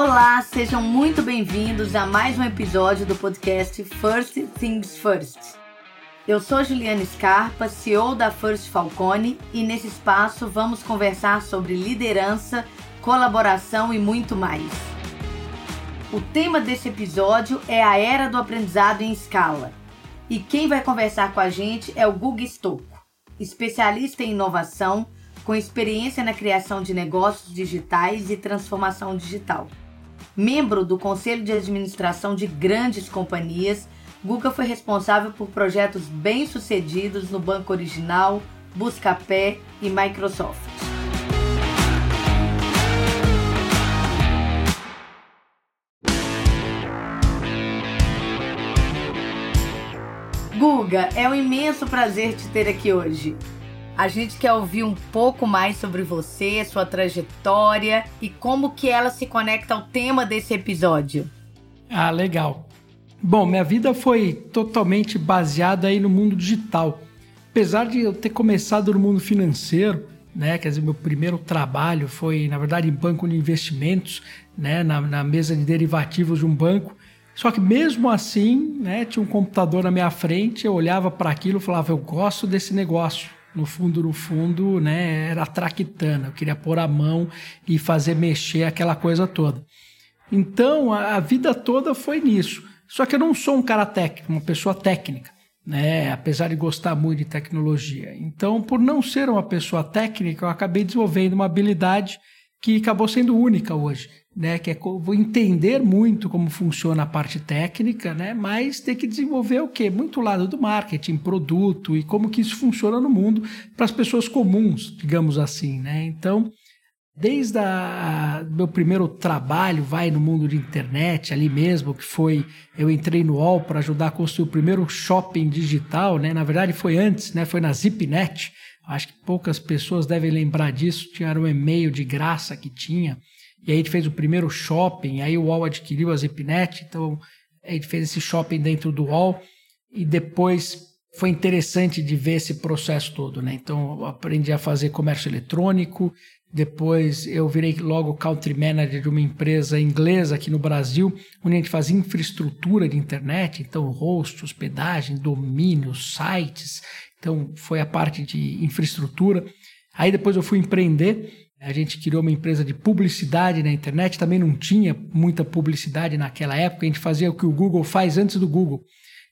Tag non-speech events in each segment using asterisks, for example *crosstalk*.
Olá, sejam muito bem-vindos a mais um episódio do podcast First Things First. Eu sou Juliana Scarpa, CEO da First Falcone, e nesse espaço vamos conversar sobre liderança, colaboração e muito mais. O tema desse episódio é a era do aprendizado em escala. E quem vai conversar com a gente é o Guga Stocco, especialista em inovação, com experiência na criação de negócios digitais e transformação digital. Membro do conselho de administração de grandes companhias, Guga foi responsável por projetos bem-sucedidos no Banco Original, Buscapé e Microsoft. Guga, é um imenso prazer te ter aqui hoje. A gente quer ouvir um pouco mais sobre você, sua trajetória e como que ela se conecta ao tema desse episódio. Ah, legal. Bom, minha vida foi totalmente baseada aí no mundo digital. Apesar de eu ter começado no mundo financeiro, né, quer dizer, meu primeiro trabalho foi, na verdade, em banco de investimentos, né, na, na mesa de derivativos de um banco. Só que mesmo assim, né, tinha um computador na minha frente, eu olhava para aquilo e falava, eu gosto desse negócio no fundo, no fundo, né, era traquitana. Eu queria pôr a mão e fazer mexer aquela coisa toda. Então, a, a vida toda foi nisso. Só que eu não sou um cara técnico, uma pessoa técnica, né, apesar de gostar muito de tecnologia. Então, por não ser uma pessoa técnica, eu acabei desenvolvendo uma habilidade que acabou sendo única hoje, né? Que é vou entender muito como funciona a parte técnica, né? Mas ter que desenvolver o quê? Muito lado do marketing, produto e como que isso funciona no mundo para as pessoas comuns, digamos assim, né? Então, desde a, meu primeiro trabalho, vai no mundo de internet, ali mesmo, que foi eu entrei no UOL para ajudar a construir o primeiro shopping digital, né? Na verdade, foi antes, né? Foi na ZipNet Acho que poucas pessoas devem lembrar disso. Tinha um e-mail de graça que tinha. E aí a gente fez o primeiro shopping. Aí o UOL adquiriu a Zipnet. Então a gente fez esse shopping dentro do UOL. E depois foi interessante de ver esse processo todo. Né? Então aprendi a fazer comércio eletrônico. Depois eu virei logo country manager de uma empresa inglesa aqui no Brasil, onde a gente fazia infraestrutura de internet, então host, hospedagem, domínios, sites. Então, foi a parte de infraestrutura. Aí depois eu fui empreender. A gente criou uma empresa de publicidade na internet. Também não tinha muita publicidade naquela época. A gente fazia o que o Google faz antes do Google.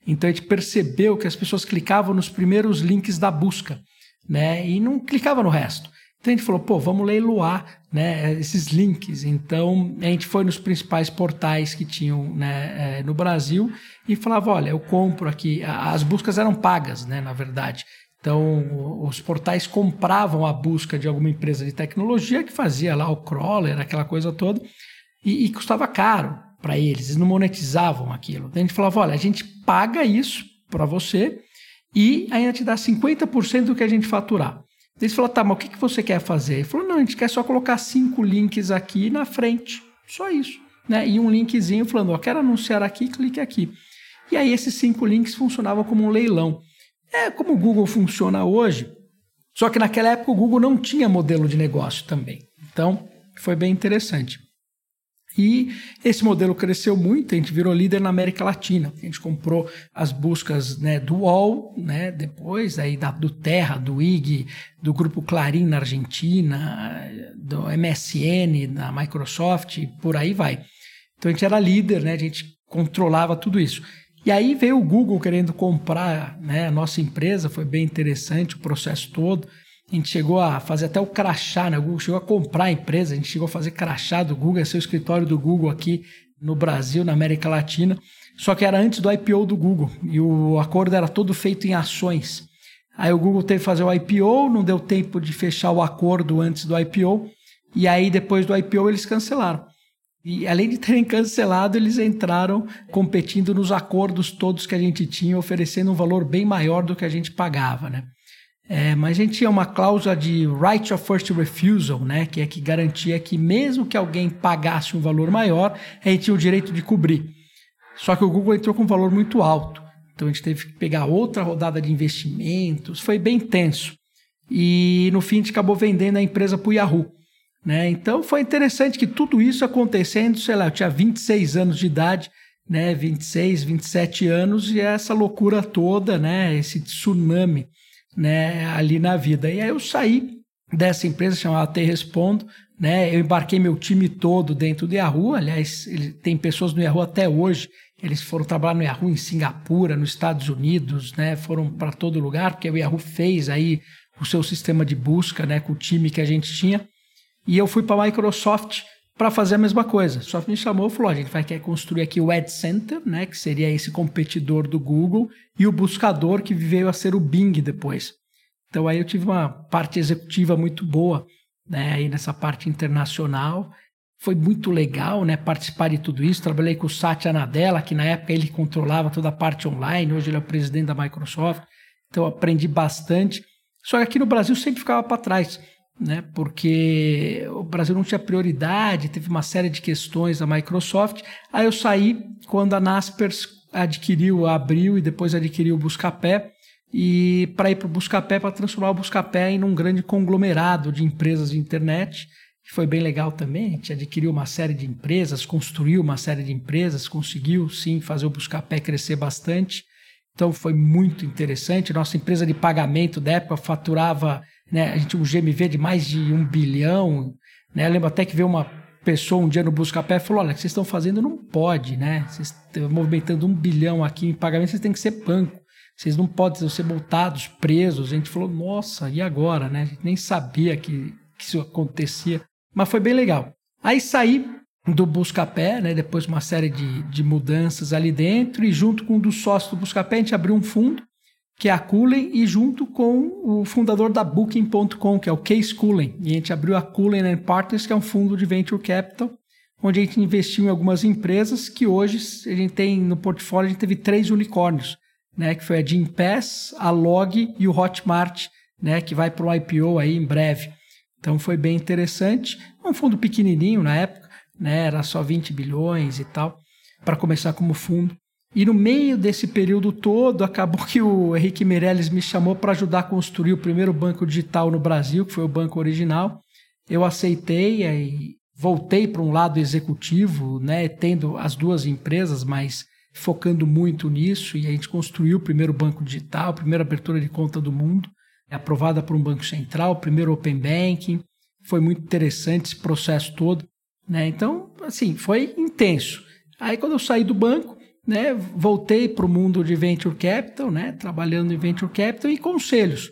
Então a gente percebeu que as pessoas clicavam nos primeiros links da busca, né? E não clicavam no resto. Então a gente falou, pô, vamos leiloar né, esses links. Então a gente foi nos principais portais que tinham né, é, no Brasil e falava, olha, eu compro aqui. As buscas eram pagas, né, na verdade. Então os portais compravam a busca de alguma empresa de tecnologia que fazia lá o crawler, aquela coisa toda, e, e custava caro para eles. Eles não monetizavam aquilo. Então a gente falava, olha, a gente paga isso para você e ainda te dá 50% do que a gente faturar. Eles falaram, tá, mas o que, que você quer fazer? Ele falou, não, a gente quer só colocar cinco links aqui na frente. Só isso. Né? E um linkzinho falando, ó, quero anunciar aqui, clique aqui. E aí esses cinco links funcionavam como um leilão. É como o Google funciona hoje, só que naquela época o Google não tinha modelo de negócio também. Então, foi bem interessante. E esse modelo cresceu muito, a gente virou líder na América Latina. A gente comprou as buscas né, do UOL, né, depois aí da, do Terra, do IG, do Grupo Clarim na Argentina, do MSN na Microsoft, por aí vai. Então a gente era líder, né, a gente controlava tudo isso. E aí veio o Google querendo comprar né, a nossa empresa, foi bem interessante o processo todo. A gente chegou a fazer até o crachá, né? O Google chegou a comprar a empresa, a gente chegou a fazer crachá do Google, esse é o escritório do Google aqui no Brasil, na América Latina. Só que era antes do IPO do Google e o acordo era todo feito em ações. Aí o Google teve que fazer o IPO, não deu tempo de fechar o acordo antes do IPO, e aí depois do IPO eles cancelaram. E além de terem cancelado, eles entraram competindo nos acordos todos que a gente tinha, oferecendo um valor bem maior do que a gente pagava, né? É, mas a gente tinha uma cláusula de right of first refusal, né, que é que garantia que mesmo que alguém pagasse um valor maior, a gente tinha o direito de cobrir. Só que o Google entrou com um valor muito alto. Então a gente teve que pegar outra rodada de investimentos, foi bem tenso. E no fim a gente acabou vendendo a empresa para o Yahoo. Né? Então foi interessante que tudo isso acontecendo, sei lá, eu tinha 26 anos de idade, né, 26, 27 anos e essa loucura toda, né, esse tsunami, né, ali na vida. E aí eu saí dessa empresa chamada Te Respondo, né, eu embarquei meu time todo dentro do Yahoo, aliás, ele, tem pessoas no Yahoo até hoje, eles foram trabalhar no Yahoo em Singapura, nos Estados Unidos, né, foram para todo lugar, porque o Yahoo fez aí o seu sistema de busca, né, com o time que a gente tinha, e eu fui para a Microsoft, para fazer a mesma coisa. Só me chamou e falou: a gente vai querer construir aqui o Ad Center, né, que seria esse competidor do Google, e o buscador que veio a ser o Bing depois. Então aí eu tive uma parte executiva muito boa, né, aí nessa parte internacional. Foi muito legal, né, participar de tudo isso. Trabalhei com o Satya Nadella, que na época ele controlava toda a parte online, hoje ele é o presidente da Microsoft. Então aprendi bastante. Só que aqui no Brasil sempre ficava para trás né? Porque o Brasil não tinha prioridade, teve uma série de questões da Microsoft. Aí eu saí quando a Naspers adquiriu, abriu e depois adquiriu o Buscapé. E para ir para o Buscapé, para transformar o Buscapé em um grande conglomerado de empresas de internet, que foi bem legal também. A gente adquiriu uma série de empresas, construiu uma série de empresas, conseguiu sim fazer o Buscapé crescer bastante. Então foi muito interessante. Nossa empresa de pagamento da época faturava né? A gente um GMV de mais de um bilhão, né? Eu lembro até que veio uma pessoa um dia no Buscapé e falou: olha, o que vocês estão fazendo não pode, né? Vocês estão movimentando um bilhão aqui em pagamento, vocês têm que ser banco. Vocês não podem ser multados, presos. A gente falou, nossa, e agora, né? A gente nem sabia que, que isso acontecia. Mas foi bem legal. Aí saí do Buscapé, né? Depois uma série de, de mudanças ali dentro, e junto com um dos sócios do Buscapé, a gente abriu um fundo que é a Cullen, e junto com o fundador da Booking.com, que é o Case Cullen. E a gente abriu a Cullen Partners, que é um fundo de venture capital, onde a gente investiu em algumas empresas que hoje a gente tem no portfólio, a gente teve três unicórnios, né, que foi a Gympass, a Log e o Hotmart, né, que vai para o IPO aí em breve. Então foi bem interessante. Um fundo pequenininho na época, né, era só 20 bilhões e tal, para começar como fundo. E no meio desse período todo, acabou que o Henrique Meirelles me chamou para ajudar a construir o primeiro banco digital no Brasil, que foi o banco original. Eu aceitei e voltei para um lado executivo, né, tendo as duas empresas, mas focando muito nisso. E a gente construiu o primeiro banco digital, a primeira abertura de conta do mundo, aprovada por um banco central, o primeiro Open Banking. Foi muito interessante esse processo todo. Né? Então, assim, foi intenso. Aí, quando eu saí do banco, né, voltei para o mundo de venture capital, né, trabalhando em venture capital e conselhos.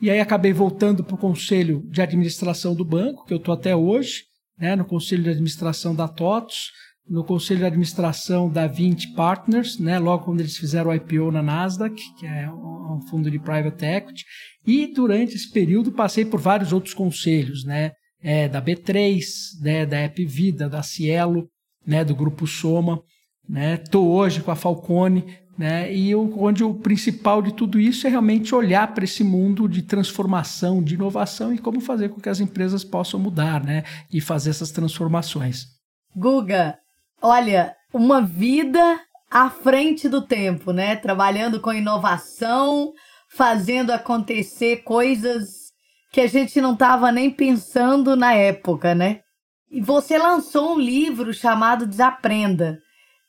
E aí acabei voltando para o conselho de administração do banco, que eu estou até hoje, né, no conselho de administração da TOTOS, no conselho de administração da 20 Partners, né, logo quando eles fizeram o IPO na Nasdaq, que é um fundo de private equity, e durante esse período passei por vários outros conselhos, né, é, da B3, né, da App da Cielo, né, do Grupo Soma, né? Tô hoje com a Falcone, né? E eu, onde o principal de tudo isso é realmente olhar para esse mundo de transformação, de inovação e como fazer com que as empresas possam mudar, né? E fazer essas transformações. Guga, olha, uma vida à frente do tempo, né? Trabalhando com inovação, fazendo acontecer coisas que a gente não estava nem pensando na época, né? E você lançou um livro chamado Desaprenda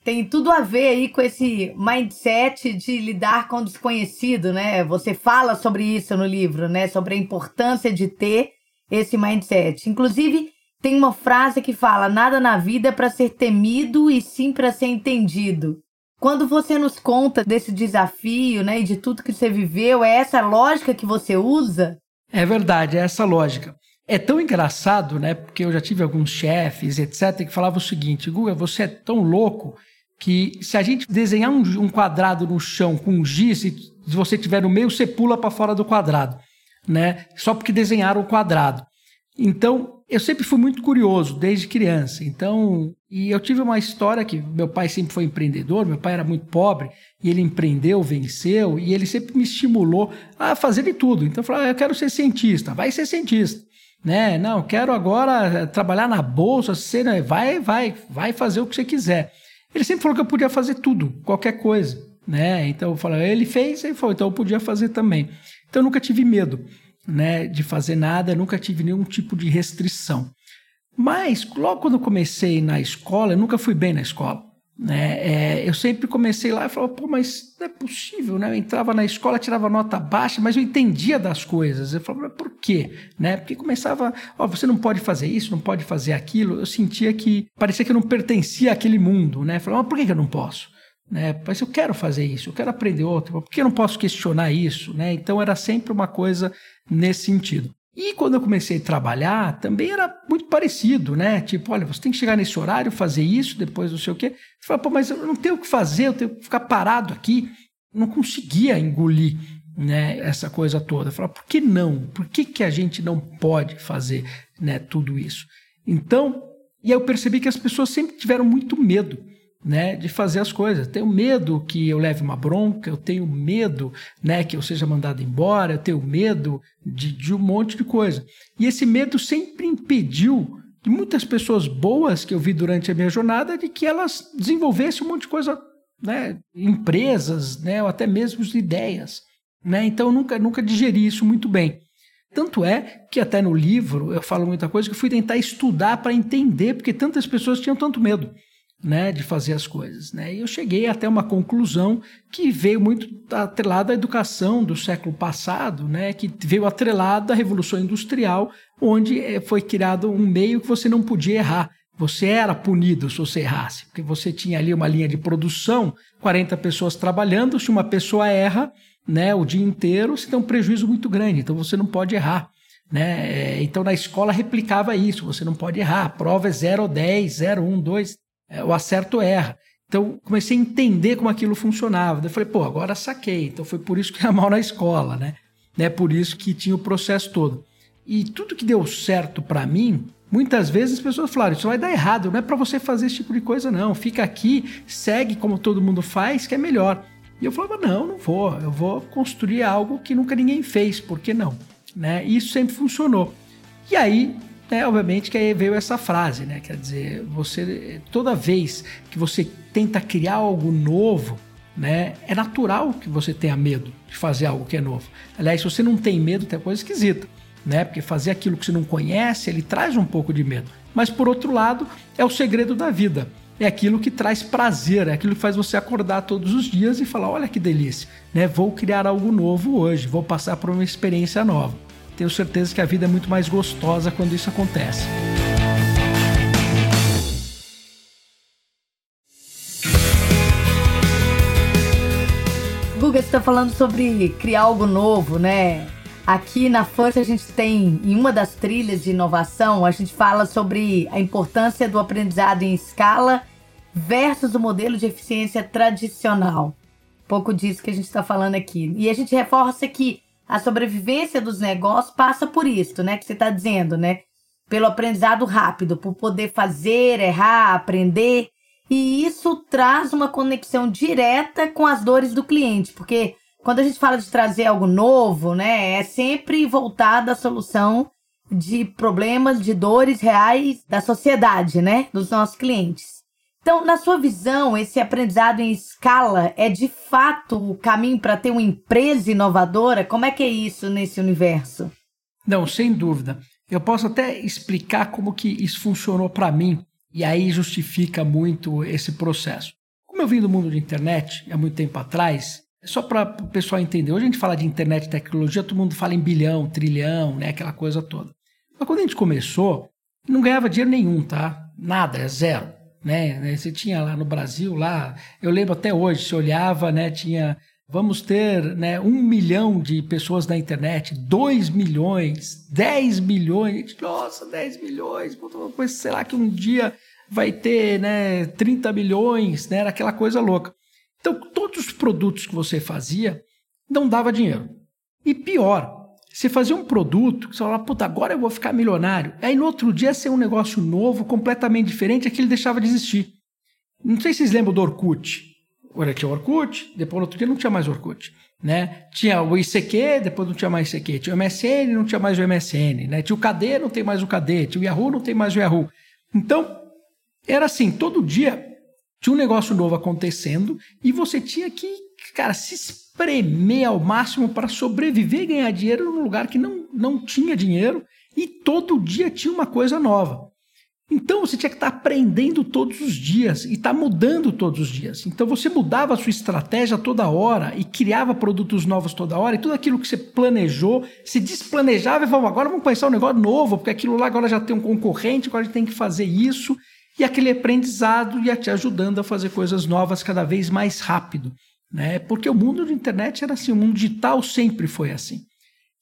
tem tudo a ver aí com esse mindset de lidar com o desconhecido, né? Você fala sobre isso no livro, né? Sobre a importância de ter esse mindset. Inclusive, tem uma frase que fala: nada na vida é para ser temido e sim para ser entendido. Quando você nos conta desse desafio, né, e de tudo que você viveu, é essa lógica que você usa? É verdade, é essa lógica. É tão engraçado, né? Porque eu já tive alguns chefes, etc., que falavam o seguinte: Guga, você é tão louco que se a gente desenhar um, um quadrado no chão com giz, se você tiver no meio, você pula para fora do quadrado, né? Só porque desenharam o quadrado. Então, eu sempre fui muito curioso desde criança. Então, e eu tive uma história que meu pai sempre foi empreendedor, meu pai era muito pobre e ele empreendeu, venceu e ele sempre me estimulou a fazer de tudo. Então, eu falei, ah, eu quero ser cientista, vai ser cientista. Né? Não, quero agora trabalhar na bolsa, ser, vai, vai, vai fazer o que você quiser. Ele sempre falou que eu podia fazer tudo, qualquer coisa, né? Então eu falei, ele fez, ele falou, então eu podia fazer também. Então eu nunca tive medo, né, de fazer nada, nunca tive nenhum tipo de restrição. Mas logo quando eu comecei na escola, eu nunca fui bem na escola. Né? É, eu sempre comecei lá e falava, pô, mas não é possível, né? Eu entrava na escola, tirava nota baixa, mas eu entendia das coisas. Eu falava, por quê? Né? Porque começava, ó, você não pode fazer isso, não pode fazer aquilo. Eu sentia que parecia que eu não pertencia àquele mundo, né? Eu falava, mas por que eu não posso? Né? Mas eu quero fazer isso, eu quero aprender outro, por que eu não posso questionar isso? Né? Então era sempre uma coisa nesse sentido. E quando eu comecei a trabalhar, também era muito parecido, né? Tipo, olha, você tem que chegar nesse horário, fazer isso, depois não sei o quê. Você fala, pô, mas eu não tenho o que fazer, eu tenho que ficar parado aqui. não conseguia engolir né, essa coisa toda. Eu falava, por que não? Por que, que a gente não pode fazer né, tudo isso? Então, e aí eu percebi que as pessoas sempre tiveram muito medo né, de fazer as coisas. tenho medo que eu leve uma bronca, eu tenho medo né, que eu seja mandado embora, eu tenho medo de, de um monte de coisa. E esse medo sempre impediu de muitas pessoas boas que eu vi durante a minha jornada de que elas desenvolvessem um monte de coisa, né, empresas, né, ou até mesmo ideias. Né? Então eu nunca, nunca digeri isso muito bem. Tanto é que até no livro eu falo muita coisa que eu fui tentar estudar para entender porque tantas pessoas tinham tanto medo né, de fazer as coisas. Né? E eu cheguei até uma conclusão que veio muito atrelada à educação do século passado, né, que veio atrelada à Revolução Industrial, onde eh, foi criado um meio que você não podia errar. Você era punido se você errasse, porque você tinha ali uma linha de produção, 40 pessoas trabalhando, se uma pessoa erra né, o dia inteiro, você tem um prejuízo muito grande, então você não pode errar. Né? Eh, então na escola replicava isso, você não pode errar, a prova é 0 ou 10, 0, 1, 2, é, o acerto erra. Então, comecei a entender como aquilo funcionava. Eu falei, pô, agora saquei. Então, foi por isso que era *laughs* mal na escola, né? né? Por isso que tinha o processo todo. E tudo que deu certo para mim, muitas vezes as pessoas falaram, isso vai dar errado, não é para você fazer esse tipo de coisa, não. Fica aqui, segue como todo mundo faz, que é melhor. E eu falava, não, não vou. Eu vou construir algo que nunca ninguém fez, por que não? Né? E isso sempre funcionou. E aí, é, obviamente que aí veio essa frase, né? Quer dizer, você toda vez que você tenta criar algo novo, né? É natural que você tenha medo de fazer algo que é novo. Aliás, se você não tem medo, tem coisa esquisita, né? Porque fazer aquilo que você não conhece, ele traz um pouco de medo. Mas por outro lado, é o segredo da vida. É aquilo que traz prazer, é aquilo que faz você acordar todos os dias e falar: olha que delícia, né? Vou criar algo novo hoje, vou passar por uma experiência nova tenho certeza que a vida é muito mais gostosa quando isso acontece. Guga, você está falando sobre criar algo novo, né? Aqui na Força a gente tem, em uma das trilhas de inovação, a gente fala sobre a importância do aprendizado em escala versus o modelo de eficiência tradicional. Um pouco disso que a gente está falando aqui. E a gente reforça que a sobrevivência dos negócios passa por isso, né? Que você está dizendo, né? Pelo aprendizado rápido, por poder fazer, errar, aprender. E isso traz uma conexão direta com as dores do cliente, porque quando a gente fala de trazer algo novo, né, é sempre voltado à solução de problemas, de dores reais da sociedade, né, dos nossos clientes. Então, na sua visão, esse aprendizado em escala é de fato o caminho para ter uma empresa inovadora? Como é que é isso nesse universo? Não, sem dúvida. Eu posso até explicar como que isso funcionou para mim e aí justifica muito esse processo. Como eu vim do mundo de internet há muito tempo atrás, só para o pessoal entender, hoje a gente fala de internet e tecnologia, todo mundo fala em bilhão, trilhão, né, aquela coisa toda. Mas quando a gente começou, não ganhava dinheiro nenhum, tá? Nada, é zero né? né? Você tinha lá no Brasil, lá, eu lembro até hoje, se olhava, né? Tinha, vamos ter né, um milhão de pessoas na internet, dois milhões, dez milhões, nossa, dez milhões, mas será que um dia vai ter né, 30 milhões, né? Era aquela coisa louca. Então, todos os produtos que você fazia não dava dinheiro. E pior, você fazia um produto, você falava, puta, agora eu vou ficar milionário. Aí no outro dia ser um negócio novo, completamente diferente, aquilo deixava de existir. Não sei se vocês lembram do Orkut. Agora tinha o Orkut, depois no outro dia não tinha mais Orkut. Né? Tinha o ICQ, depois não tinha mais ICQ. Tinha o MSN, não tinha mais o MSN. Né? Tinha o KD, não tem mais o KD. Tinha o Yahoo, não tem mais o Yahoo. Então, era assim, todo dia tinha um negócio novo acontecendo e você tinha que, cara, se espremer ao máximo para sobreviver e ganhar dinheiro num lugar que não, não tinha dinheiro e todo dia tinha uma coisa nova. Então você tinha que estar tá aprendendo todos os dias e estar tá mudando todos os dias. Então você mudava a sua estratégia toda hora e criava produtos novos toda hora e tudo aquilo que você planejou, se desplanejava e falava, agora vamos pensar um negócio novo, porque aquilo lá agora já tem um concorrente, agora a gente tem que fazer isso. E aquele aprendizado ia te ajudando a fazer coisas novas cada vez mais rápido. Né? Porque o mundo de internet era assim, o mundo digital sempre foi assim.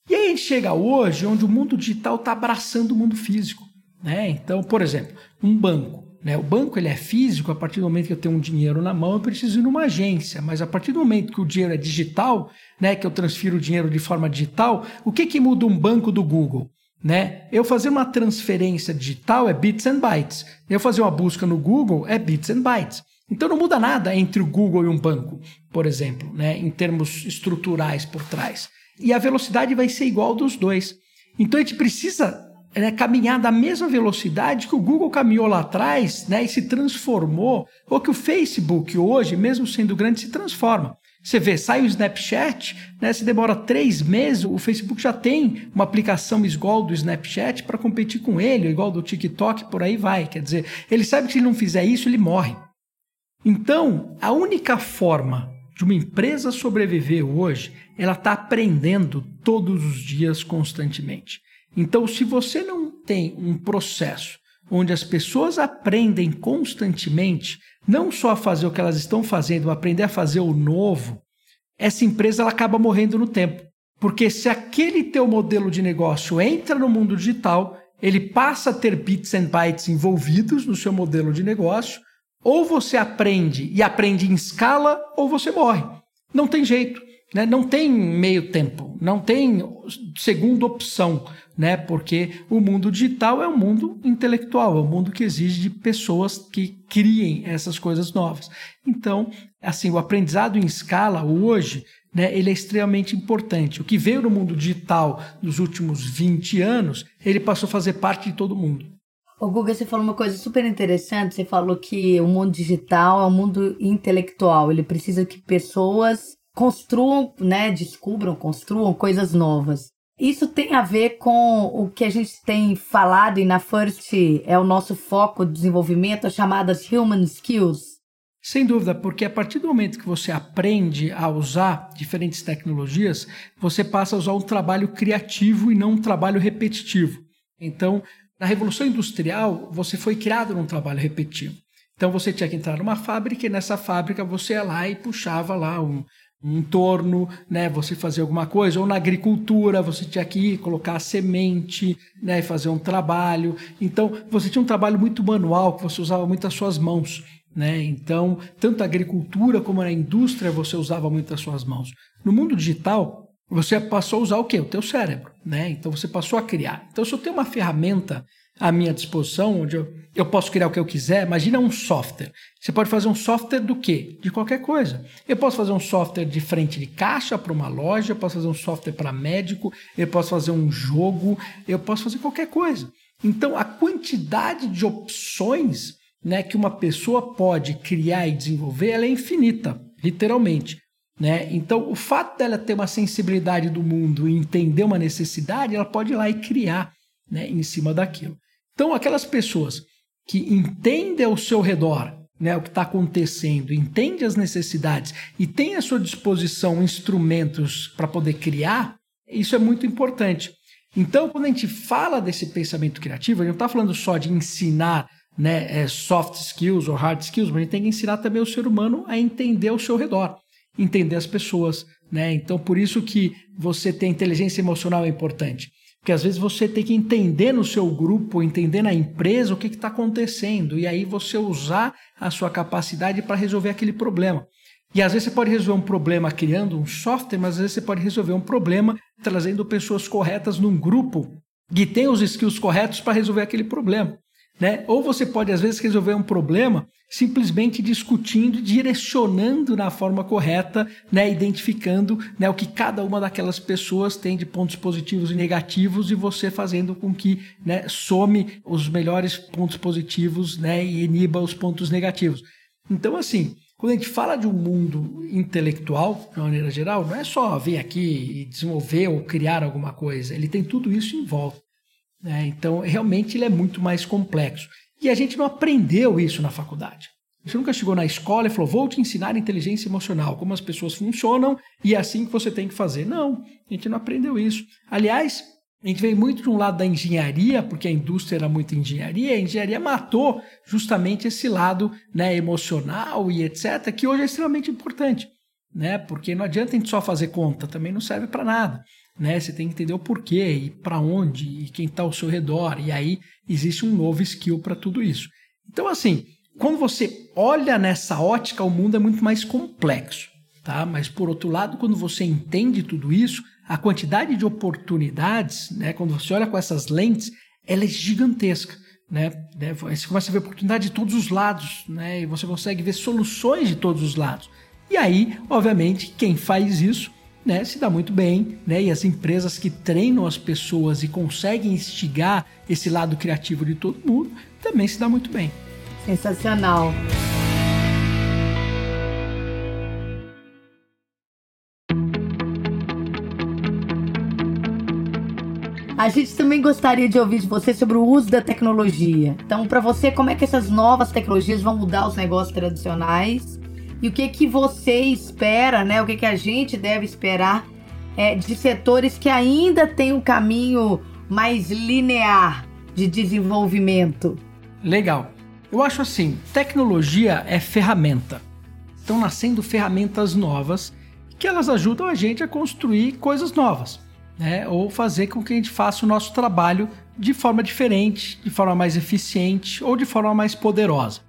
E aí chega hoje onde o mundo digital está abraçando o mundo físico. Né? Então, por exemplo, um banco. Né? O banco ele é físico, a partir do momento que eu tenho um dinheiro na mão, eu preciso ir numa agência. Mas a partir do momento que o dinheiro é digital, né, que eu transfiro o dinheiro de forma digital, o que, que muda um banco do Google? Né? Eu fazer uma transferência digital é bits and bytes. Eu fazer uma busca no Google é bits and bytes. Então não muda nada entre o Google e um banco, por exemplo, né, em termos estruturais por trás. E a velocidade vai ser igual dos dois. Então a gente precisa né, caminhar da mesma velocidade que o Google caminhou lá atrás né, e se transformou, ou que o Facebook hoje, mesmo sendo grande, se transforma. Você vê, sai o Snapchat, né, se demora três meses, o Facebook já tem uma aplicação igual do Snapchat para competir com ele, igual do TikTok, por aí vai. Quer dizer, ele sabe que se ele não fizer isso, ele morre. Então, a única forma de uma empresa sobreviver hoje, ela está aprendendo todos os dias constantemente. Então, se você não tem um processo onde as pessoas aprendem constantemente, não só a fazer o que elas estão fazendo, aprender a fazer o novo, essa empresa ela acaba morrendo no tempo. Porque se aquele teu modelo de negócio entra no mundo digital, ele passa a ter bits and bytes envolvidos no seu modelo de negócio, ou você aprende e aprende em escala, ou você morre. Não tem jeito. Né? Não tem meio tempo, não tem segunda opção, né? porque o mundo digital é um mundo intelectual, é um mundo que exige de pessoas que criem essas coisas novas. Então, assim, o aprendizado em escala hoje né, ele é extremamente importante. O que veio no mundo digital nos últimos 20 anos, ele passou a fazer parte de todo mundo. O Guga, você falou uma coisa super interessante. Você falou que o mundo digital é um mundo intelectual. Ele precisa que pessoas construam, né, descubram, construam coisas novas. Isso tem a ver com o que a gente tem falado e na First é o nosso foco de desenvolvimento, as chamadas human skills. Sem dúvida, porque a partir do momento que você aprende a usar diferentes tecnologias, você passa a usar um trabalho criativo e não um trabalho repetitivo. Então, na Revolução Industrial, você foi criado num trabalho repetitivo. Então, você tinha que entrar numa fábrica e nessa fábrica você ia lá e puxava lá um, um torno, né, você fazer alguma coisa, ou na agricultura você tinha que ir colocar a semente, né, fazer um trabalho. Então, você tinha um trabalho muito manual, que você usava muito as suas mãos. Né? Então, tanto a agricultura como a indústria você usava muito as suas mãos. No mundo digital, você passou a usar o quê? O teu cérebro. Né? Então, você passou a criar. Então, se eu tenho uma ferramenta à minha disposição, onde eu, eu posso criar o que eu quiser. Imagina um software. Você pode fazer um software do quê? De qualquer coisa. Eu posso fazer um software de frente de caixa para uma loja, eu posso fazer um software para médico, eu posso fazer um jogo, eu posso fazer qualquer coisa. Então, a quantidade de opções né, que uma pessoa pode criar e desenvolver ela é infinita, literalmente. Né? Então, o fato dela ter uma sensibilidade do mundo e entender uma necessidade, ela pode ir lá e criar né, em cima daquilo. Então, aquelas pessoas que entendem ao seu redor né, o que está acontecendo, entendem as necessidades e têm à sua disposição instrumentos para poder criar, isso é muito importante. Então, quando a gente fala desse pensamento criativo, a gente não está falando só de ensinar né, é, soft skills ou hard skills, mas a gente tem que ensinar também o ser humano a entender o seu redor, entender as pessoas. Né? Então, por isso que você ter inteligência emocional é importante. Porque às vezes você tem que entender no seu grupo, entender na empresa o que está acontecendo, e aí você usar a sua capacidade para resolver aquele problema. E às vezes você pode resolver um problema criando um software, mas às vezes você pode resolver um problema trazendo pessoas corretas num grupo que tem os skills corretos para resolver aquele problema. Né? Ou você pode, às vezes, resolver um problema simplesmente discutindo, direcionando na forma correta, né? identificando né? o que cada uma daquelas pessoas tem de pontos positivos e negativos e você fazendo com que né? some os melhores pontos positivos né? e iniba os pontos negativos. Então, assim, quando a gente fala de um mundo intelectual, de uma maneira geral, não é só vir aqui e desenvolver ou criar alguma coisa, ele tem tudo isso em volta. Né? Então, realmente, ele é muito mais complexo. E a gente não aprendeu isso na faculdade. Você nunca chegou na escola e falou: vou te ensinar inteligência emocional, como as pessoas funcionam e é assim que você tem que fazer. Não, a gente não aprendeu isso. Aliás, a gente veio muito de um lado da engenharia, porque a indústria era muito engenharia, a engenharia matou justamente esse lado né, emocional e etc., que hoje é extremamente importante. Né? Porque não adianta a gente só fazer conta, também não serve para nada. Né? Você tem que entender o porquê e para onde e quem está ao seu redor. E aí existe um novo skill para tudo isso. Então, assim, quando você olha nessa ótica, o mundo é muito mais complexo. Tá? Mas, por outro lado, quando você entende tudo isso, a quantidade de oportunidades, né, quando você olha com essas lentes, ela é gigantesca. Né? né? Você começa a ver oportunidade de todos os lados, né? e você consegue ver soluções de todos os lados. E aí, obviamente, quem faz isso né, se dá muito bem, né? E as empresas que treinam as pessoas e conseguem instigar esse lado criativo de todo mundo também se dá muito bem. Sensacional. A gente também gostaria de ouvir de você sobre o uso da tecnologia. Então, para você, como é que essas novas tecnologias vão mudar os negócios tradicionais? E o que que você espera, né? O que que a gente deve esperar é, de setores que ainda têm um caminho mais linear de desenvolvimento? Legal. Eu acho assim, tecnologia é ferramenta. Estão nascendo ferramentas novas que elas ajudam a gente a construir coisas novas né? ou fazer com que a gente faça o nosso trabalho de forma diferente, de forma mais eficiente ou de forma mais poderosa.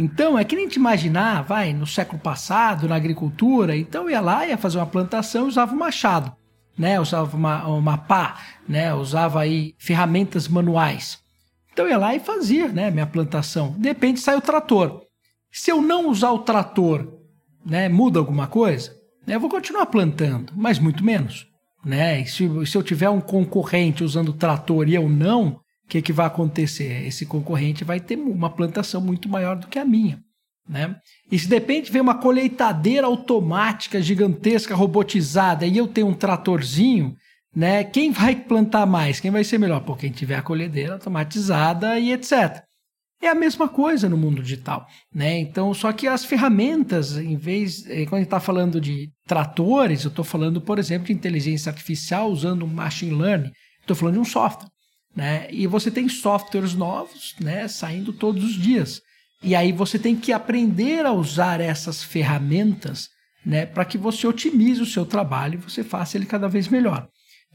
Então, é que nem te imaginar, vai, no século passado, na agricultura, então ia lá, ia fazer uma plantação e usava um machado, né? Usava uma, uma pá, né? Usava aí ferramentas manuais. Então ia lá e fazia, né, minha plantação. De repente sai o trator. Se eu não usar o trator, né, muda alguma coisa? Eu vou continuar plantando, mas muito menos né? E se, se eu tiver um concorrente usando trator e eu não, o que, que vai acontecer? Esse concorrente vai ter uma plantação muito maior do que a minha. Né? E se de repente vem uma colheitadeira automática gigantesca, robotizada, e eu tenho um tratorzinho, né? Quem vai plantar mais? Quem vai ser melhor? Pô, quem tiver a colhedeira automatizada e etc. É a mesma coisa no mundo digital, né? Então, só que as ferramentas, em vez, eh, quando a gente está falando de tratores, eu estou falando, por exemplo, de inteligência artificial usando machine learning, estou falando de um software, né? E você tem softwares novos, né, saindo todos os dias. E aí você tem que aprender a usar essas ferramentas, né, para que você otimize o seu trabalho e você faça ele cada vez melhor.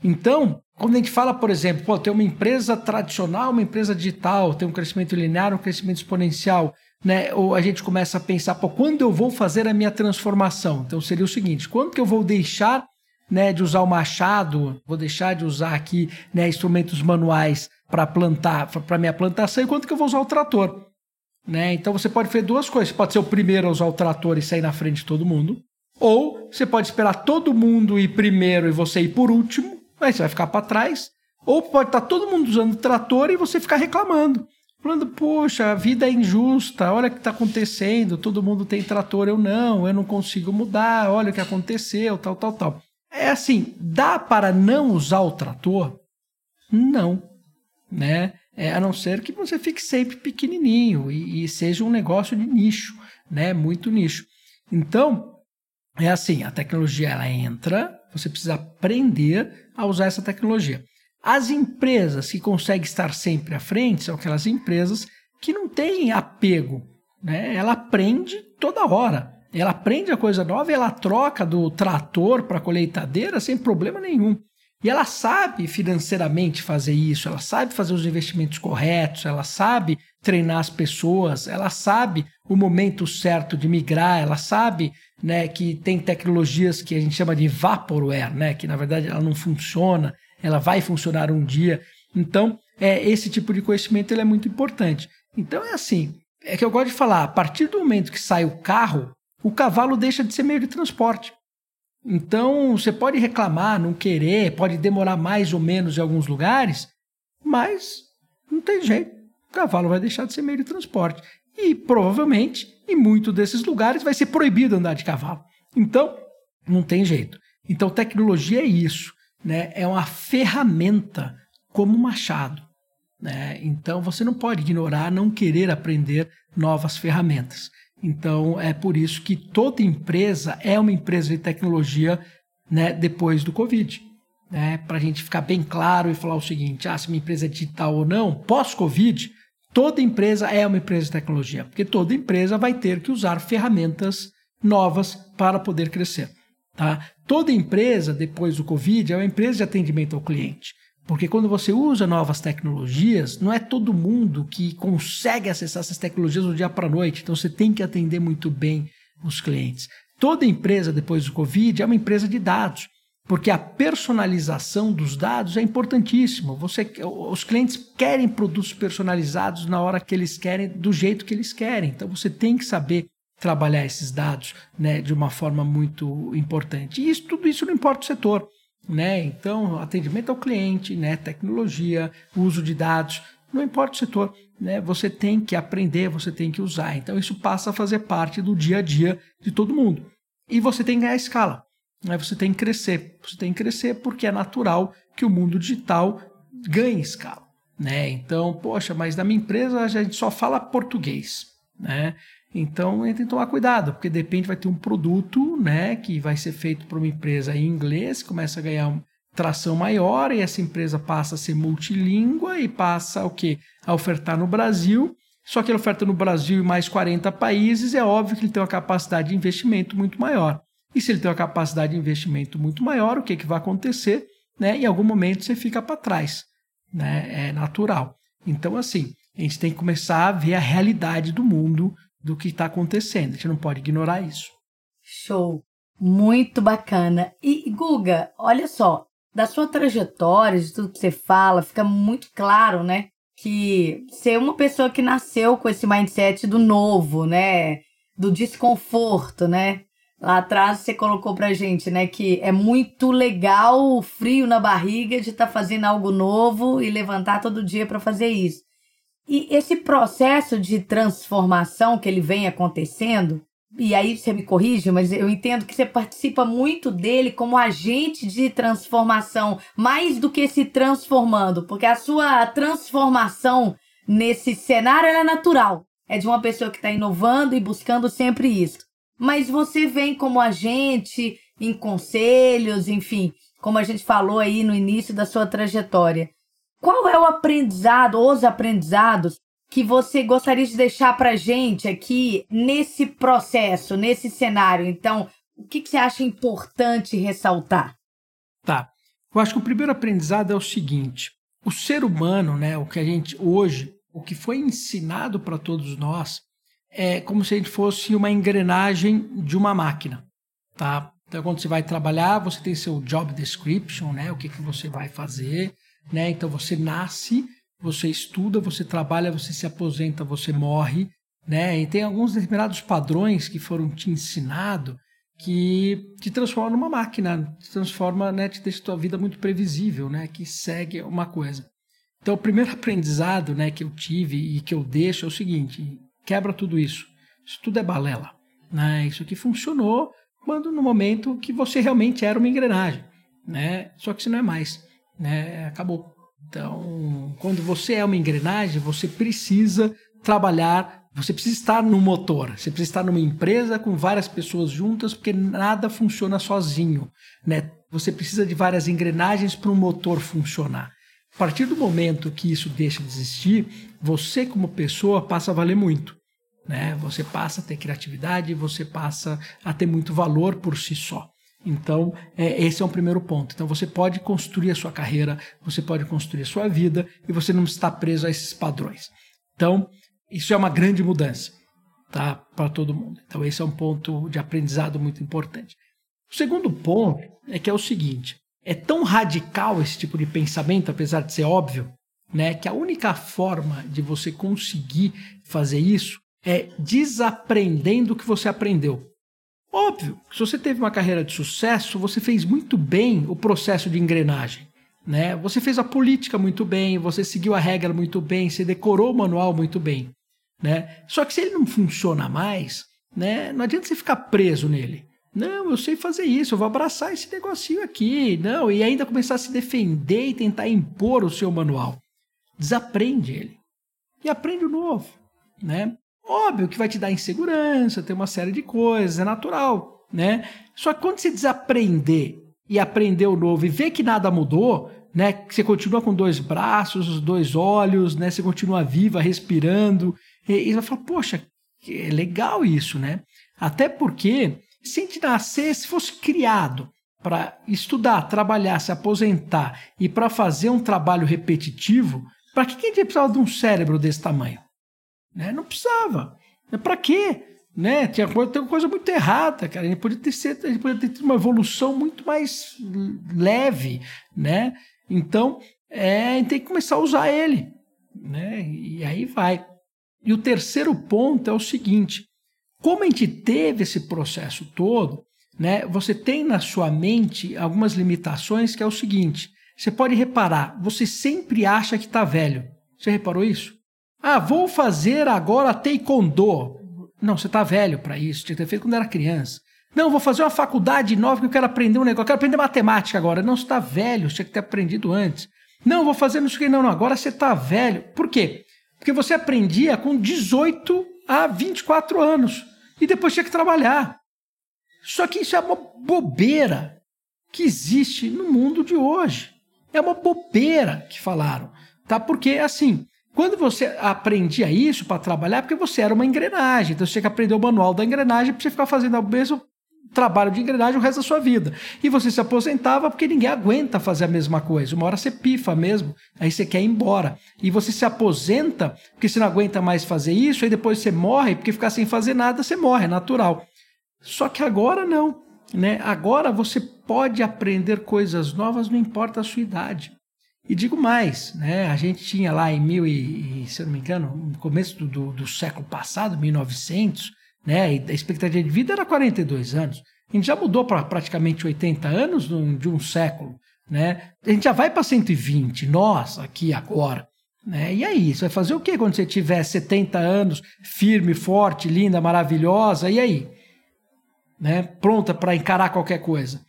Então, quando a gente fala, por exemplo, pô, tem uma empresa tradicional, uma empresa digital, tem um crescimento linear, um crescimento exponencial, né? Ou a gente começa a pensar, pô, quando eu vou fazer a minha transformação? Então seria o seguinte: quando que eu vou deixar né, de usar o machado, vou deixar de usar aqui né, instrumentos manuais para plantar, para minha plantação, e quando que eu vou usar o trator? Né? Então você pode fazer duas coisas: você pode ser o primeiro a usar o trator e sair na frente de todo mundo, ou você pode esperar todo mundo ir primeiro e você ir por último, Aí você vai ficar para trás. Ou pode estar tá todo mundo usando trator e você ficar reclamando. Falando, poxa, a vida é injusta, olha o que está acontecendo, todo mundo tem trator, eu não, eu não consigo mudar, olha o que aconteceu, tal, tal, tal. É assim, dá para não usar o trator? Não, né? É, a não ser que você fique sempre pequenininho e, e seja um negócio de nicho, né? Muito nicho. Então, é assim, a tecnologia ela entra, você precisa aprender a usar essa tecnologia. As empresas que conseguem estar sempre à frente são aquelas empresas que não têm apego. Né? Ela aprende toda hora. Ela aprende a coisa nova e ela troca do trator para a colheitadeira sem problema nenhum. E ela sabe financeiramente fazer isso, ela sabe fazer os investimentos corretos, ela sabe treinar as pessoas, ela sabe o momento certo de migrar, ela sabe né, que tem tecnologias que a gente chama de vaporware, né, que na verdade ela não funciona, ela vai funcionar um dia. Então, é, esse tipo de conhecimento ele é muito importante. Então é assim, é que eu gosto de falar, a partir do momento que sai o carro, o cavalo deixa de ser meio de transporte. Então, você pode reclamar, não querer, pode demorar mais ou menos em alguns lugares, mas não tem jeito. O cavalo vai deixar de ser meio de transporte. E provavelmente, em muitos desses lugares, vai ser proibido andar de cavalo. Então, não tem jeito. Então, tecnologia é isso. Né? É uma ferramenta como machado. Né? Então você não pode ignorar, não querer aprender novas ferramentas. Então é por isso que toda empresa é uma empresa de tecnologia né, depois do Covid. Né? Para a gente ficar bem claro e falar o seguinte: ah, se uma empresa é digital ou não, pós-Covid, toda empresa é uma empresa de tecnologia, porque toda empresa vai ter que usar ferramentas novas para poder crescer. Tá? Toda empresa, depois do Covid, é uma empresa de atendimento ao cliente. Porque quando você usa novas tecnologias, não é todo mundo que consegue acessar essas tecnologias do dia para a noite. Então você tem que atender muito bem os clientes. Toda empresa, depois do Covid, é uma empresa de dados. Porque a personalização dos dados é importantíssimo. Você, os clientes querem produtos personalizados na hora que eles querem, do jeito que eles querem. Então você tem que saber trabalhar esses dados né, de uma forma muito importante. E isso, tudo isso não importa o setor. Né? Então, atendimento ao cliente, né? tecnologia, uso de dados, não importa o setor, né? você tem que aprender, você tem que usar. Então, isso passa a fazer parte do dia a dia de todo mundo. E você tem que ganhar escala, né? você tem que crescer. Você tem que crescer porque é natural que o mundo digital ganhe escala. Né? Então, poxa, mas na minha empresa a gente só fala português. Né? Então, tem que tomar cuidado, porque de repente vai ter um produto né, que vai ser feito por uma empresa em inglês, começa a ganhar tração maior, e essa empresa passa a ser multilíngua e passa o quê? a ofertar no Brasil. Só que ele oferta no Brasil e mais 40 países, é óbvio que ele tem uma capacidade de investimento muito maior. E se ele tem uma capacidade de investimento muito maior, o que, que vai acontecer? Né? Em algum momento você fica para trás. Né? É natural. Então, assim, a gente tem que começar a ver a realidade do mundo do que está acontecendo. A gente não pode ignorar isso. Show. Muito bacana. E, Guga, olha só, da sua trajetória, de tudo que você fala, fica muito claro, né? Que você é uma pessoa que nasceu com esse mindset do novo, né? Do desconforto, né? Lá atrás você colocou pra gente, né, que é muito legal o frio na barriga de estar tá fazendo algo novo e levantar todo dia para fazer isso. E esse processo de transformação que ele vem acontecendo, e aí você me corrige, mas eu entendo que você participa muito dele como agente de transformação, mais do que se transformando, porque a sua transformação nesse cenário é natural. É de uma pessoa que está inovando e buscando sempre isso. Mas você vem como agente em conselhos, enfim, como a gente falou aí no início da sua trajetória. Qual é o aprendizado, os aprendizados que você gostaria de deixar para gente aqui nesse processo, nesse cenário? Então, o que, que você acha importante ressaltar? Tá. Eu acho que o primeiro aprendizado é o seguinte: o ser humano, né, o que a gente hoje, o que foi ensinado para todos nós, é como se a gente fosse uma engrenagem de uma máquina, tá? Então, quando você vai trabalhar, você tem seu job description, né? O que, que você vai fazer. Né? Então você nasce, você estuda, você trabalha, você se aposenta, você morre, né? E tem alguns determinados padrões que foram te ensinados que te transforma numa máquina, te transforma, né, te deixa tua vida muito previsível, né, que segue uma coisa. Então, o primeiro *laughs* aprendizado, né, que eu tive e que eu deixo é o seguinte: quebra tudo isso. Isso tudo é balela, né? Isso aqui funcionou quando no momento que você realmente era uma engrenagem, né? Só que isso não é mais né? Acabou. Então, quando você é uma engrenagem, você precisa trabalhar, você precisa estar no motor, você precisa estar numa empresa com várias pessoas juntas, porque nada funciona sozinho, né? Você precisa de várias engrenagens para um motor funcionar. A partir do momento que isso deixa de existir, você como pessoa passa a valer muito. Né? Você passa a ter criatividade, você passa a ter muito valor por si só. Então, é, esse é um primeiro ponto. Então, você pode construir a sua carreira, você pode construir a sua vida e você não está preso a esses padrões. Então, isso é uma grande mudança tá, para todo mundo. Então, esse é um ponto de aprendizado muito importante. O segundo ponto é que é o seguinte: é tão radical esse tipo de pensamento, apesar de ser óbvio, né, que a única forma de você conseguir fazer isso é desaprendendo o que você aprendeu. Óbvio, se você teve uma carreira de sucesso, você fez muito bem o processo de engrenagem. Né? Você fez a política muito bem, você seguiu a regra muito bem, você decorou o manual muito bem. Né? Só que se ele não funciona mais, né, não adianta você ficar preso nele. Não, eu sei fazer isso, eu vou abraçar esse negocinho aqui. Não, e ainda começar a se defender e tentar impor o seu manual. desaprende ele e aprende o novo, né? Óbvio que vai te dar insegurança, tem uma série de coisas, é natural, né? Só que quando você desaprender e aprender o novo e ver que nada mudou, né? Que você continua com dois braços, os dois olhos, né? Você continua viva, respirando, e, e vai falar, poxa, é legal isso, né? Até porque se a gente nascer, se fosse criado para estudar, trabalhar, se aposentar e para fazer um trabalho repetitivo, para que a gente precisava de um cérebro desse tamanho? Né? Não precisava. Para quê? Né? Tinha coisa, tem coisa muito errada, cara. Gente podia ter, a gente podia ter tido uma evolução muito mais leve, né? Então, é, tem que começar a usar ele, né? E aí vai. E o terceiro ponto é o seguinte: como a gente teve esse processo todo, né? Você tem na sua mente algumas limitações que é o seguinte: você pode reparar, você sempre acha que está velho. Você reparou isso? Ah, vou fazer agora taekwondo. Não, você está velho para isso, tinha que ter feito quando era criança. Não, vou fazer uma faculdade nova que eu quero aprender um negócio, eu quero aprender matemática agora. Não, você está velho, você tinha que ter aprendido antes. Não, vou fazer não sei o que, não, não, agora você está velho. Por quê? Porque você aprendia com 18 a 24 anos e depois tinha que trabalhar. Só que isso é uma bobeira que existe no mundo de hoje. É uma bobeira que falaram, tá? Porque assim, quando você aprendia isso para trabalhar, é porque você era uma engrenagem, então você tinha que aprender o manual da engrenagem para você ficar fazendo o mesmo trabalho de engrenagem o resto da sua vida. E você se aposentava porque ninguém aguenta fazer a mesma coisa. Uma hora você pifa mesmo, aí você quer ir embora. E você se aposenta porque você não aguenta mais fazer isso, aí depois você morre, porque ficar sem fazer nada, você morre, é natural. Só que agora não. Né? Agora você pode aprender coisas novas, não importa a sua idade. E digo mais, né? A gente tinha lá em mil e, se eu não me engano, no começo do, do, do século passado, 1900, né? E a expectativa de vida era 42 anos. A gente já mudou para praticamente 80 anos de um século, né? A gente já vai para 120, nós aqui agora. Né? E aí, você vai fazer o que quando você tiver 70 anos, firme, forte, linda, maravilhosa? E aí? Né? Pronta para encarar qualquer coisa?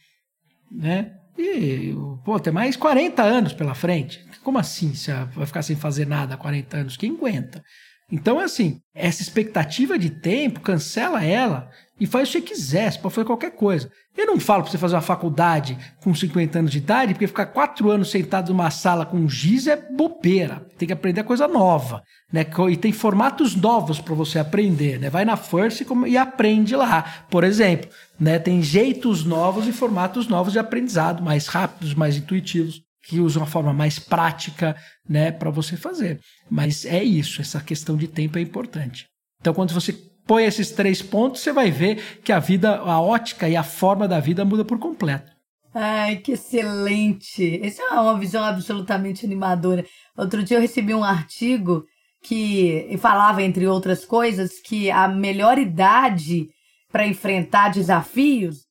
Né? E, pô, tem mais 40 anos pela frente. Como assim você vai ficar sem fazer nada há 40 anos? Quem aguenta? Então, é assim, essa expectativa de tempo, cancela ela e faz o que você quiser, você pode fazer qualquer coisa. Eu não falo para você fazer uma faculdade com 50 anos de idade, porque ficar quatro anos sentado numa sala com giz é bobeira. Tem que aprender coisa nova, né? E tem formatos novos para você aprender, né? Vai na First e aprende lá, por exemplo. Né? Tem jeitos novos e formatos novos de aprendizado, mais rápidos, mais intuitivos que usam uma forma mais prática, né, para você fazer. Mas é isso, essa questão de tempo é importante. Então, quando você põe esses três pontos, você vai ver que a vida, a ótica e a forma da vida muda por completo. Ai, que excelente! Essa é uma visão absolutamente animadora. Outro dia eu recebi um artigo que falava, entre outras coisas, que a melhor idade para enfrentar desafios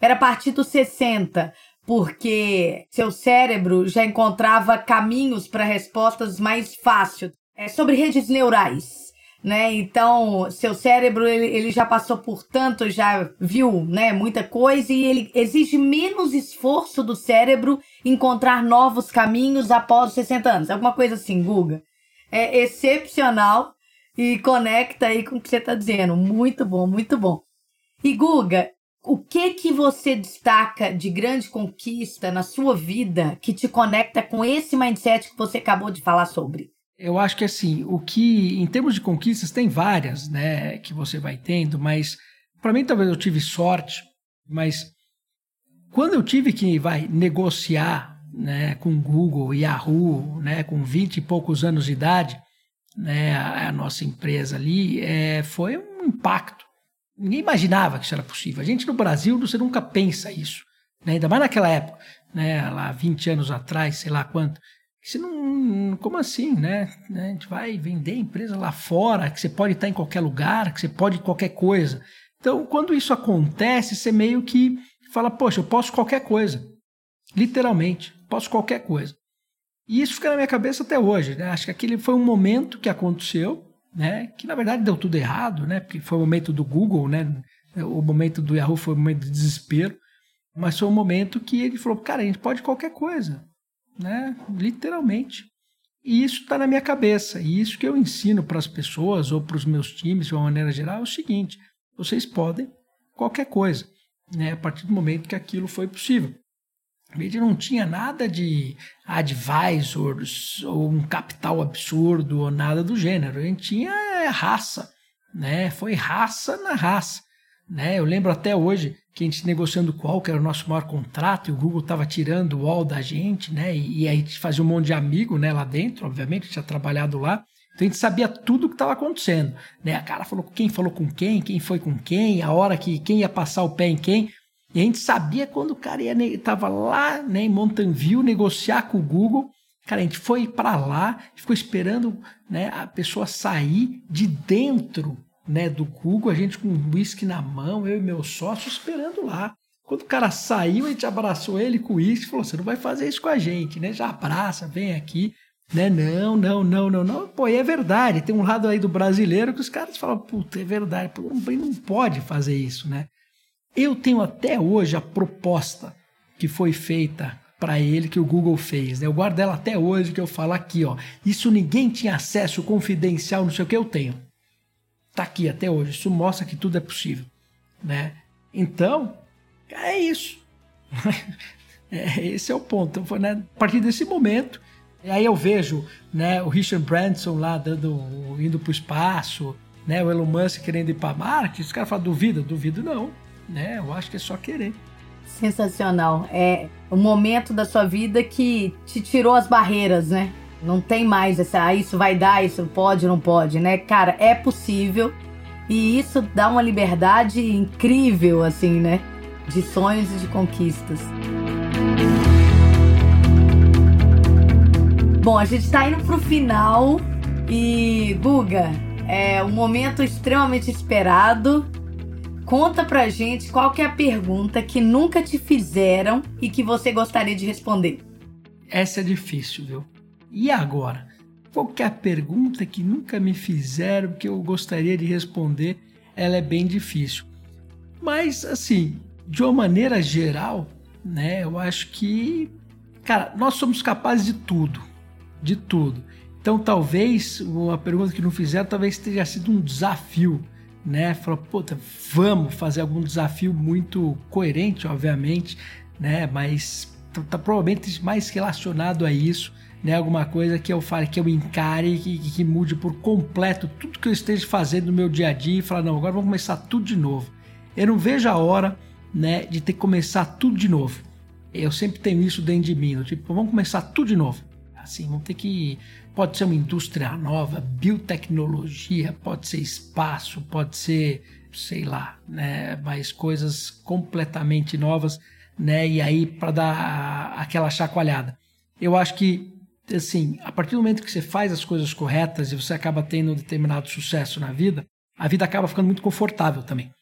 era a partir dos 60, porque seu cérebro já encontrava caminhos para respostas mais fáceis. É sobre redes neurais. Né? Então, seu cérebro ele, ele já passou por tanto, já viu né, muita coisa e ele exige menos esforço do cérebro encontrar novos caminhos após os 60 anos. Alguma coisa assim, Guga. É excepcional e conecta aí com o que você está dizendo. Muito bom, muito bom. E Guga, o que que você destaca de grande conquista na sua vida que te conecta com esse mindset que você acabou de falar sobre? Eu acho que assim, o que em termos de conquistas tem várias, né, que você vai tendo, mas para mim talvez eu tive sorte, mas quando eu tive que vai negociar, né, com Google, Yahoo, né, com 20 e poucos anos de idade, né, a, a nossa empresa ali, é, foi um impacto Ninguém imaginava que isso era possível. A gente no Brasil, você nunca pensa isso. Né? Ainda mais naquela época, né? lá 20 anos atrás, sei lá quanto. Você não, como assim, né? A gente vai vender empresa lá fora, que você pode estar em qualquer lugar, que você pode qualquer coisa. Então, quando isso acontece, você meio que fala, poxa, eu posso qualquer coisa. Literalmente, posso qualquer coisa. E isso fica na minha cabeça até hoje. Né? Acho que aquele foi um momento que aconteceu, né? Que na verdade deu tudo errado, né? Porque foi o momento do Google, né? O momento do Yahoo foi um momento de desespero, mas foi um momento que ele falou, cara, a gente pode qualquer coisa, né? Literalmente. E isso está na minha cabeça. E isso que eu ensino para as pessoas ou para os meus times, de uma maneira geral, é o seguinte: vocês podem qualquer coisa, né, a partir do momento que aquilo foi possível. A gente não tinha nada de advisors ou um capital absurdo ou nada do gênero. A gente tinha raça, né? Foi raça na raça. Né? Eu lembro até hoje que a gente negociando qual que era o nosso maior contrato e o Google estava tirando o wall da gente, né? E, e, a gente fazia um monte de amigo, né? Lá dentro, obviamente, tinha trabalhado lá. Então a gente sabia tudo o que estava acontecendo, né? A cara falou quem falou com quem, quem foi com quem, a hora que quem ia passar o pé em quem. E a gente sabia quando o cara estava lá, né, em Mountain View negociar com o Google. Cara, a gente foi para lá, ficou esperando, né, a pessoa sair de dentro né, do Google, a gente com um whisky na mão, eu e meu sócio esperando lá. Quando o cara saiu, a gente abraçou ele com uísque e falou: você não vai fazer isso com a gente, né? Já abraça, vem aqui. Né? Não, não, não, não, não. Pô, e é verdade. Tem um lado aí do brasileiro que os caras falam, puta, é verdade, pô, não pode fazer isso, né? Eu tenho até hoje a proposta que foi feita para ele que o Google fez. Né? Eu guardo ela até hoje que eu falo aqui, ó. Isso ninguém tinha acesso confidencial, não sei o que eu tenho. Está aqui até hoje. Isso mostra que tudo é possível. Né? Então, é isso. *laughs* é, esse é o ponto. Então, né, a partir desse momento, aí eu vejo né, o Richard Branson lá dando, indo para o espaço, né, o Elon Musk querendo ir para Marte. Os caras falam, duvida? Duvido não. Né? Eu acho que é só querer. Sensacional. É o momento da sua vida que te tirou as barreiras, né? Não tem mais essa, ah, isso vai dar, isso pode, não pode, né? Cara, é possível. E isso dá uma liberdade incrível, assim, né? De sonhos e de conquistas. Bom, a gente está indo pro final e, Guga, é um momento extremamente esperado. Conta pra gente qual que é a pergunta que nunca te fizeram e que você gostaria de responder. Essa é difícil, viu? E agora? Qualquer pergunta que nunca me fizeram que eu gostaria de responder, ela é bem difícil. Mas assim, de uma maneira geral, né, eu acho que, cara, nós somos capazes de tudo, de tudo. Então talvez uma pergunta que não fizeram talvez tenha sido um desafio, né? Falar, puta, vamos fazer algum desafio muito coerente, obviamente, né? Mas tá, tá provavelmente mais relacionado a isso né, alguma coisa que eu fale, que eu encare, que, que mude por completo tudo que eu esteja fazendo no meu dia a dia e falar, não, agora vamos começar tudo de novo. Eu não vejo a hora né, de ter que começar tudo de novo. Eu sempre tenho isso dentro de mim, tipo, vamos começar tudo de novo. Assim, vamos ter que. Pode ser uma indústria nova, biotecnologia, pode ser espaço, pode ser, sei lá, né, mas coisas completamente novas, né, e aí para dar aquela chacoalhada. Eu acho que assim, a partir do momento que você faz as coisas corretas e você acaba tendo um determinado sucesso na vida, a vida acaba ficando muito confortável também.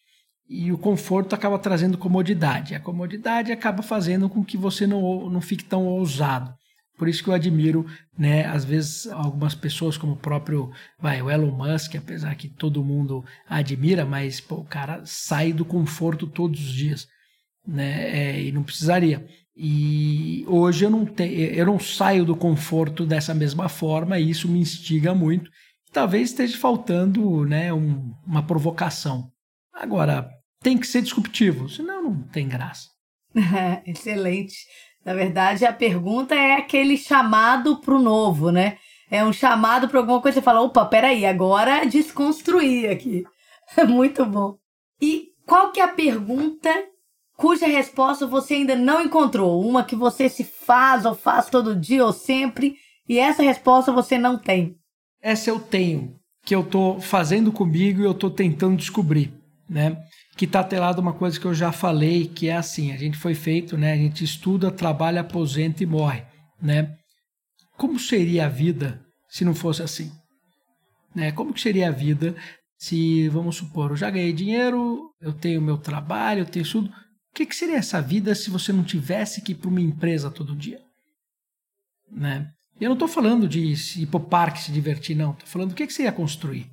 E o conforto acaba trazendo comodidade. A comodidade acaba fazendo com que você não, não fique tão ousado. Por isso que eu admiro, né, às vezes algumas pessoas como o próprio, vai, o Elon Musk, apesar que todo mundo admira, mas pô, o cara sai do conforto todos os dias, né, é, e não precisaria. E hoje eu não, te, eu não saio do conforto dessa mesma forma e isso me instiga muito. Talvez esteja faltando né, um, uma provocação. Agora, tem que ser disruptivo, senão não tem graça. *laughs* excelente. Na verdade, a pergunta é aquele chamado para o novo, né? É um chamado para alguma coisa. Você fala, opa, peraí, agora desconstruir aqui. *laughs* Muito bom. E qual que é a pergunta cuja resposta você ainda não encontrou, uma que você se faz ou faz todo dia ou sempre, e essa resposta você não tem. Essa eu tenho, que eu estou fazendo comigo e eu estou tentando descobrir, né? Que está atrelado uma coisa que eu já falei, que é assim, a gente foi feito, né? A gente estuda, trabalha, aposenta e morre, né? Como seria a vida se não fosse assim? Né? Como que seria a vida se, vamos supor, eu já ganhei dinheiro, eu tenho meu trabalho, eu tenho tudo, que, que seria essa vida se você não tivesse que ir para uma empresa todo dia? Né? Eu não estou falando de ir para o parque se divertir, não. Estou falando do que, que você ia construir.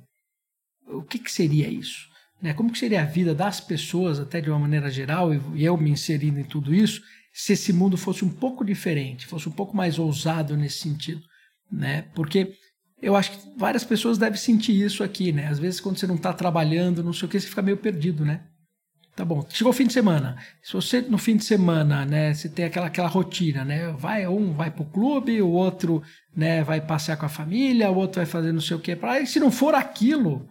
O que, que seria isso? Né? Como que seria a vida das pessoas, até de uma maneira geral, e eu me inserindo em tudo isso, se esse mundo fosse um pouco diferente, fosse um pouco mais ousado nesse sentido. né? Porque eu acho que várias pessoas devem sentir isso aqui, né? Às vezes quando você não está trabalhando, não sei o que, você fica meio perdido, né? Tá bom, chegou o fim de semana. Se você no fim de semana, né, você tem aquela, aquela rotina, né? Vai um vai pro clube, o outro, né, vai passear com a família, o outro vai fazer não sei o que. E se não for aquilo,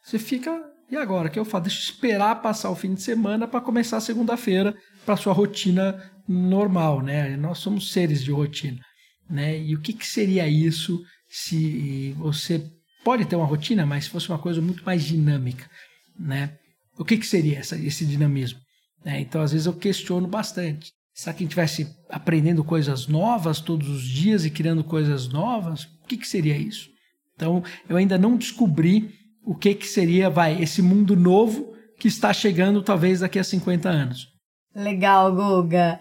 você fica e agora, o que eu faço? Deixa eu esperar passar o fim de semana para começar segunda-feira para sua rotina normal, né? Nós somos seres de rotina, né? E o que, que seria isso se você pode ter uma rotina, mas se fosse uma coisa muito mais dinâmica, né? O que, que seria essa, esse dinamismo? É, então, às vezes eu questiono bastante. Será que a gente estivesse aprendendo coisas novas todos os dias e criando coisas novas? O que, que seria isso? Então, eu ainda não descobri o que, que seria, vai, esse mundo novo que está chegando talvez daqui a 50 anos. Legal, Guga.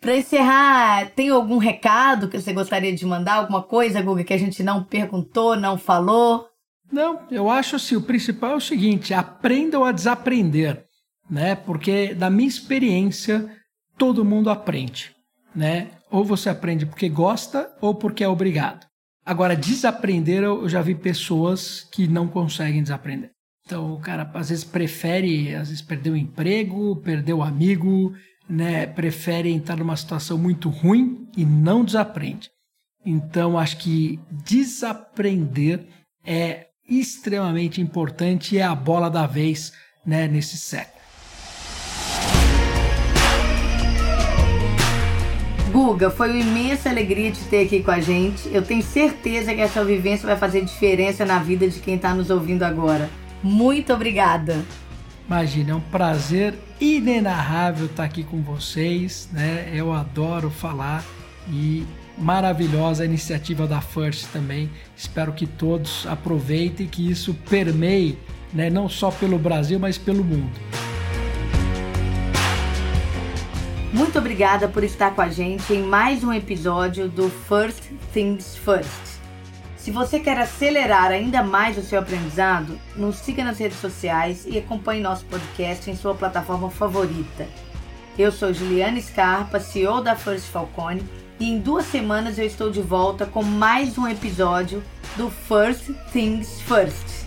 Para encerrar, tem algum recado que você gostaria de mandar? Alguma coisa, Guga, que a gente não perguntou, não falou? Não, eu acho assim, o principal é o seguinte, aprendam a desaprender, né? Porque da minha experiência, todo mundo aprende, né? Ou você aprende porque gosta ou porque é obrigado. Agora, desaprender, eu já vi pessoas que não conseguem desaprender. Então, o cara às vezes prefere, às vezes perder o emprego, perder o amigo, né? Prefere entrar numa situação muito ruim e não desaprende. Então, acho que desaprender é extremamente importante e é a bola da vez, né, nesse século. Guga, foi uma imensa alegria te ter aqui com a gente. Eu tenho certeza que essa vivência vai fazer diferença na vida de quem está nos ouvindo agora. Muito obrigada. Imagina, é um prazer inenarrável estar aqui com vocês, né? Eu adoro falar e maravilhosa iniciativa da First também. Espero que todos aproveitem que isso permeie, né, não só pelo Brasil, mas pelo mundo. Muito obrigada por estar com a gente em mais um episódio do First Things First. Se você quer acelerar ainda mais o seu aprendizado, nos siga nas redes sociais e acompanhe nosso podcast em sua plataforma favorita. Eu sou Juliana Scarpa, CEO da First Falcone, e em duas semanas eu estou de volta com mais um episódio do First Things First.